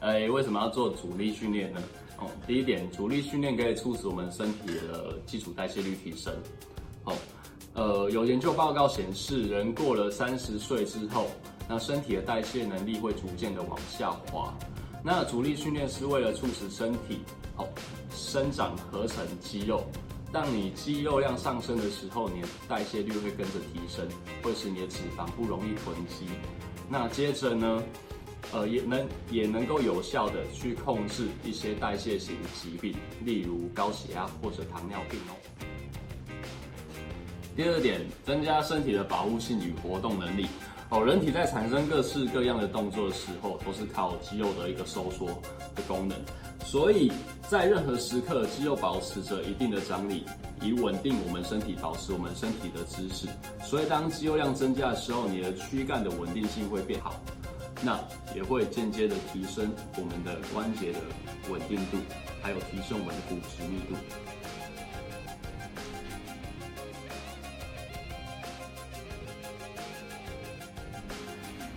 哎，为什么要做阻力训练呢？哦，第一点，阻力训练可以促使我们身体的基础代谢率提升。哦，呃，有研究报告显示，人过了三十岁之后，那身体的代谢能力会逐渐的往下滑。那阻力训练是为了促使身体哦生长合成肌肉。当你肌肉量上升的时候，你的代谢率会跟着提升，会使你的脂肪不容易囤积。那接着呢？呃，也能也能够有效的去控制一些代谢型疾病，例如高血压或者糖尿病哦。第二点，增加身体的保护性与活动能力。哦，人体在产生各式各样的动作的时候，都是靠肌肉的一个收缩的功能，所以在任何时刻，肌肉保持着一定的张力，以稳定我们身体，保持我们身体的姿势。所以当肌肉量增加的时候，你的躯干的稳定性会变好。那也会间接的提升我们的关节的稳定度，还有提升我们的骨质密度。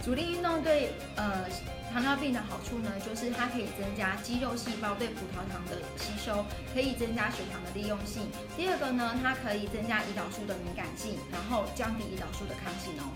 阻力运动对呃糖尿病的好处呢，就是它可以增加肌肉细胞对葡萄糖的吸收，可以增加血糖的利用性。第二个呢，它可以增加胰岛素的敏感性，然后降低胰岛素的抗性哦。